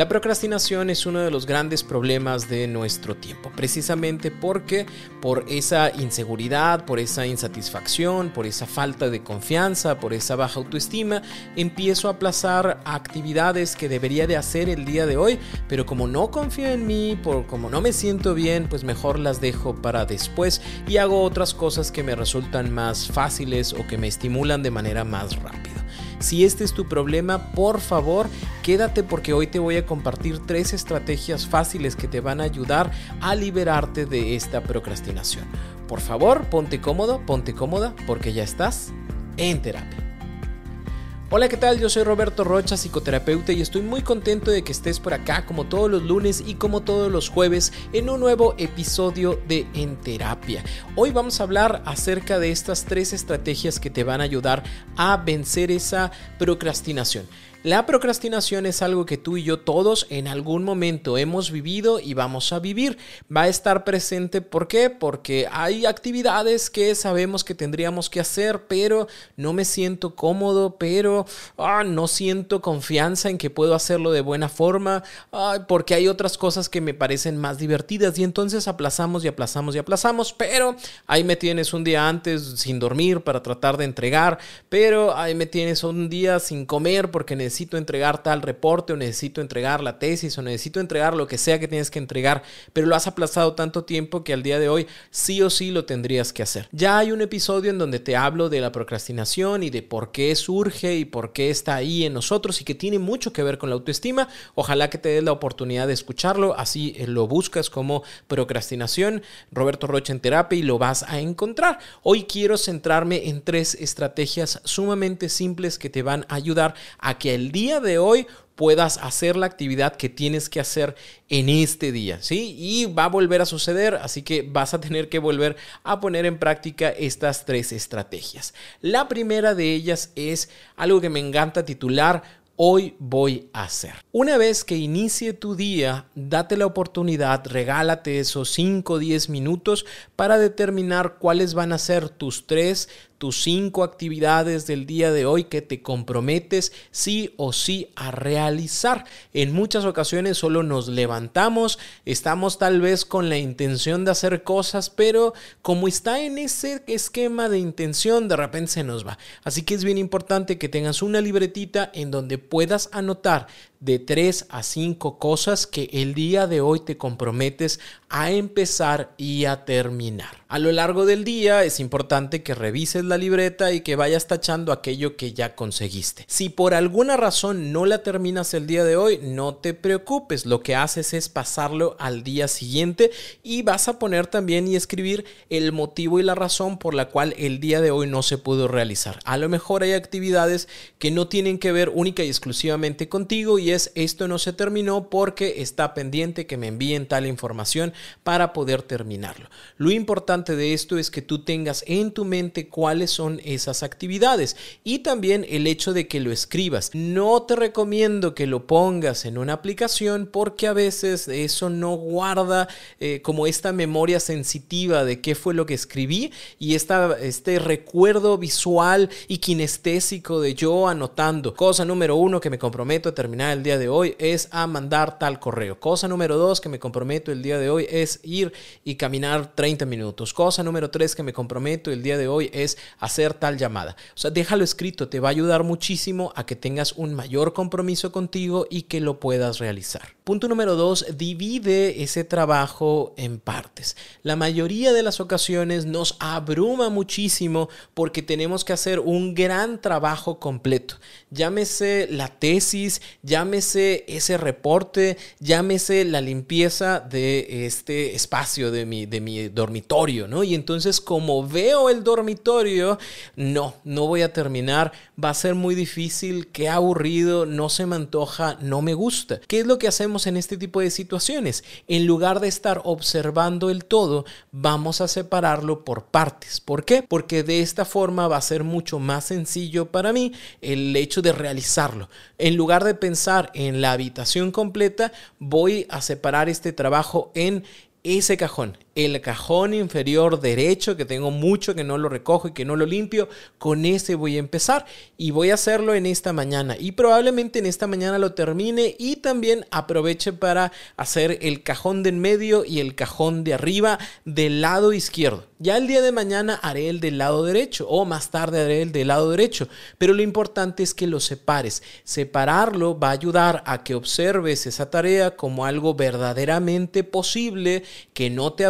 La procrastinación es uno de los grandes problemas de nuestro tiempo, precisamente porque por esa inseguridad, por esa insatisfacción, por esa falta de confianza, por esa baja autoestima, empiezo a aplazar actividades que debería de hacer el día de hoy, pero como no confío en mí, por como no me siento bien, pues mejor las dejo para después y hago otras cosas que me resultan más fáciles o que me estimulan de manera más rápida. Si este es tu problema, por favor, quédate porque hoy te voy a compartir tres estrategias fáciles que te van a ayudar a liberarte de esta procrastinación. Por favor, ponte cómodo, ponte cómoda porque ya estás en terapia. Hola, ¿qué tal? Yo soy Roberto Rocha, psicoterapeuta, y estoy muy contento de que estés por acá como todos los lunes y como todos los jueves en un nuevo episodio de En Terapia. Hoy vamos a hablar acerca de estas tres estrategias que te van a ayudar a vencer esa procrastinación. La procrastinación es algo que tú y yo todos en algún momento hemos vivido y vamos a vivir. Va a estar presente, ¿por qué? Porque hay actividades que sabemos que tendríamos que hacer, pero no me siento cómodo, pero ah, no siento confianza en que puedo hacerlo de buena forma, ah, porque hay otras cosas que me parecen más divertidas y entonces aplazamos y aplazamos y aplazamos, pero ahí me tienes un día antes sin dormir para tratar de entregar, pero ahí me tienes un día sin comer porque necesito necesito entregar tal reporte o necesito entregar la tesis o necesito entregar lo que sea que tienes que entregar, pero lo has aplazado tanto tiempo que al día de hoy sí o sí lo tendrías que hacer. Ya hay un episodio en donde te hablo de la procrastinación y de por qué surge y por qué está ahí en nosotros y que tiene mucho que ver con la autoestima. Ojalá que te des la oportunidad de escucharlo, así eh, lo buscas como procrastinación, Roberto Rocha en terapia y lo vas a encontrar. Hoy quiero centrarme en tres estrategias sumamente simples que te van a ayudar a que el día de hoy puedas hacer la actividad que tienes que hacer en este día, ¿sí? Y va a volver a suceder, así que vas a tener que volver a poner en práctica estas tres estrategias. La primera de ellas es algo que me encanta titular hoy voy a hacer. Una vez que inicie tu día, date la oportunidad, regálate esos 5 o 10 minutos para determinar cuáles van a ser tus tres tus cinco actividades del día de hoy que te comprometes sí o sí a realizar. En muchas ocasiones solo nos levantamos, estamos tal vez con la intención de hacer cosas, pero como está en ese esquema de intención, de repente se nos va. Así que es bien importante que tengas una libretita en donde puedas anotar de tres a cinco cosas que el día de hoy te comprometes a empezar y a terminar. A lo largo del día es importante que revises la libreta y que vayas tachando aquello que ya conseguiste. Si por alguna razón no la terminas el día de hoy, no te preocupes, lo que haces es pasarlo al día siguiente y vas a poner también y escribir el motivo y la razón por la cual el día de hoy no se pudo realizar. A lo mejor hay actividades que no tienen que ver única y exclusivamente contigo y es esto no se terminó porque está pendiente que me envíen tal información para poder terminarlo. Lo importante de esto es que tú tengas en tu mente son esas actividades y también el hecho de que lo escribas. No te recomiendo que lo pongas en una aplicación porque a veces eso no guarda eh, como esta memoria sensitiva de qué fue lo que escribí y esta, este recuerdo visual y kinestésico de yo anotando. Cosa número uno que me comprometo a terminar el día de hoy es a mandar tal correo. Cosa número dos que me comprometo el día de hoy es ir y caminar 30 minutos. Cosa número tres que me comprometo el día de hoy es hacer tal llamada. O sea, déjalo escrito, te va a ayudar muchísimo a que tengas un mayor compromiso contigo y que lo puedas realizar. Punto número dos, divide ese trabajo en partes. La mayoría de las ocasiones nos abruma muchísimo porque tenemos que hacer un gran trabajo completo. Llámese la tesis, llámese ese reporte, llámese la limpieza de este espacio de mi, de mi dormitorio, ¿no? Y entonces como veo el dormitorio no, no voy a terminar, va a ser muy difícil, qué aburrido, no se me antoja, no me gusta. ¿Qué es lo que hacemos en este tipo de situaciones? En lugar de estar observando el todo, vamos a separarlo por partes. ¿Por qué? Porque de esta forma va a ser mucho más sencillo para mí el hecho de realizarlo. En lugar de pensar en la habitación completa, voy a separar este trabajo en ese cajón, el cajón inferior derecho, que tengo mucho que no lo recojo y que no lo limpio, con ese voy a empezar y voy a hacerlo en esta mañana. Y probablemente en esta mañana lo termine y también aproveche para hacer el cajón de en medio y el cajón de arriba del lado izquierdo. Ya el día de mañana haré el del lado derecho o más tarde haré el del lado derecho, pero lo importante es que lo separes. Separarlo va a ayudar a que observes esa tarea como algo verdaderamente posible, que no te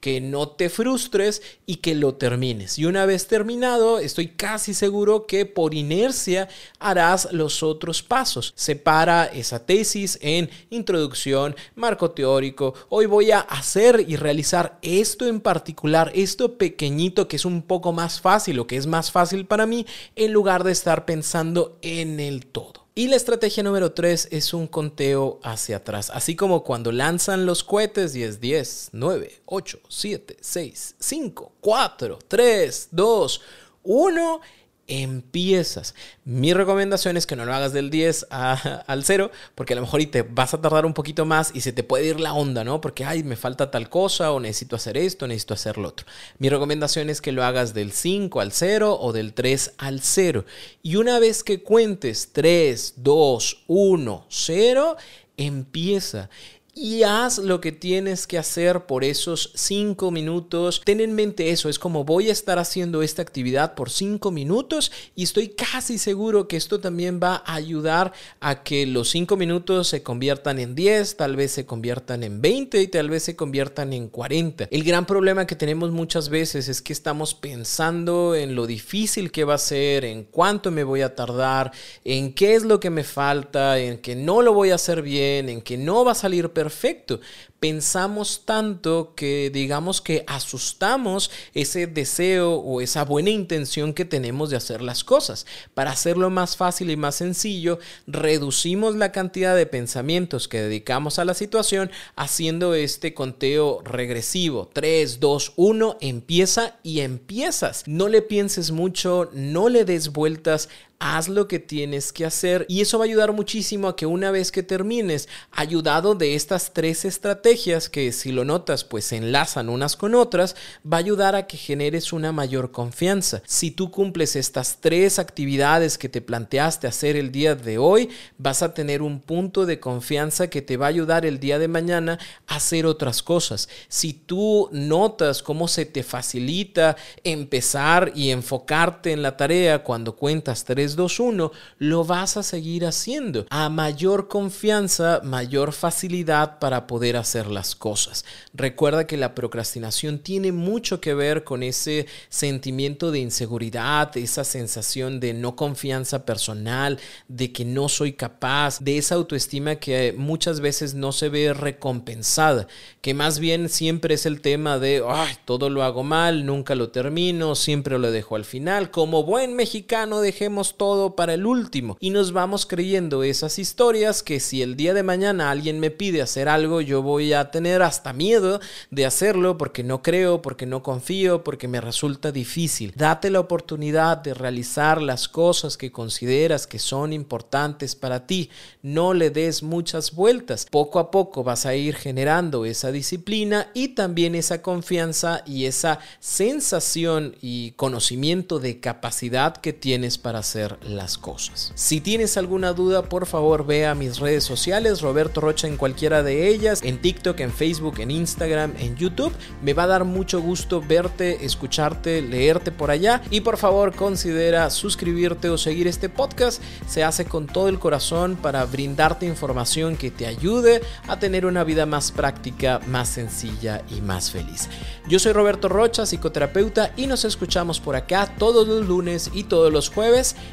que no te frustres y que lo termines. Y una vez terminado, estoy casi seguro que por inercia harás los otros pasos. Separa esa tesis en introducción, marco teórico. Hoy voy a hacer y realizar esto en particular, esto pequeñito que es un poco más fácil o que es más fácil para mí, en lugar de estar pensando en el todo. Y la estrategia número 3 es un conteo hacia atrás, así como cuando lanzan los cohetes y es 10, 9, 8, 7, 6, 5, 4, 3, 2, 1 empiezas. Mi recomendación es que no lo hagas del 10 al 0, porque a lo mejor y te vas a tardar un poquito más y se te puede ir la onda, ¿no? Porque, ay, me falta tal cosa o necesito hacer esto, necesito hacer lo otro. Mi recomendación es que lo hagas del 5 al 0 o del 3 al 0. Y una vez que cuentes 3, 2, 1, 0, empieza y haz lo que tienes que hacer por esos cinco minutos. Ten en mente eso, es como voy a estar haciendo esta actividad por cinco minutos y estoy casi seguro que esto también va a ayudar a que los cinco minutos se conviertan en 10, tal vez se conviertan en 20 y tal vez se conviertan en 40. El gran problema que tenemos muchas veces es que estamos pensando en lo difícil que va a ser, en cuánto me voy a tardar, en qué es lo que me falta, en que no lo voy a hacer bien, en que no va a salir perfecto perfecto. Pensamos tanto que digamos que asustamos ese deseo o esa buena intención que tenemos de hacer las cosas. Para hacerlo más fácil y más sencillo, reducimos la cantidad de pensamientos que dedicamos a la situación haciendo este conteo regresivo. 3, 2, 1, empieza y empiezas. No le pienses mucho, no le des vueltas, haz lo que tienes que hacer y eso va a ayudar muchísimo a que una vez que termines, ayudado de estas tres estrategias que si lo notas pues se enlazan unas con otras, va a ayudar a que generes una mayor confianza. Si tú cumples estas tres actividades que te planteaste hacer el día de hoy, vas a tener un punto de confianza que te va a ayudar el día de mañana a hacer otras cosas. Si tú notas cómo se te facilita empezar y enfocarte en la tarea cuando cuentas tres 2-1, lo vas a seguir haciendo. A mayor confianza, mayor facilidad para poder hacer las cosas. Recuerda que la procrastinación tiene mucho que ver con ese sentimiento de inseguridad, esa sensación de no confianza personal, de que no soy capaz, de esa autoestima que muchas veces no se ve recompensada, que más bien siempre es el tema de, ay, todo lo hago mal, nunca lo termino, siempre lo dejo al final. Como buen mexicano, dejemos todo para el último y nos vamos creyendo esas historias que si el día de mañana alguien me pide hacer algo yo voy a tener hasta miedo de hacerlo porque no creo, porque no confío, porque me resulta difícil. Date la oportunidad de realizar las cosas que consideras que son importantes para ti. No le des muchas vueltas. Poco a poco vas a ir generando esa disciplina y también esa confianza y esa sensación y conocimiento de capacidad que tienes para las cosas. Si tienes alguna duda, por favor ve a mis redes sociales, Roberto Rocha en cualquiera de ellas, en TikTok, en Facebook, en Instagram, en YouTube. Me va a dar mucho gusto verte, escucharte, leerte por allá y por favor considera suscribirte o seguir este podcast. Se hace con todo el corazón para brindarte información que te ayude a tener una vida más práctica, más sencilla y más feliz. Yo soy Roberto Rocha, psicoterapeuta y nos escuchamos por acá todos los lunes y todos los jueves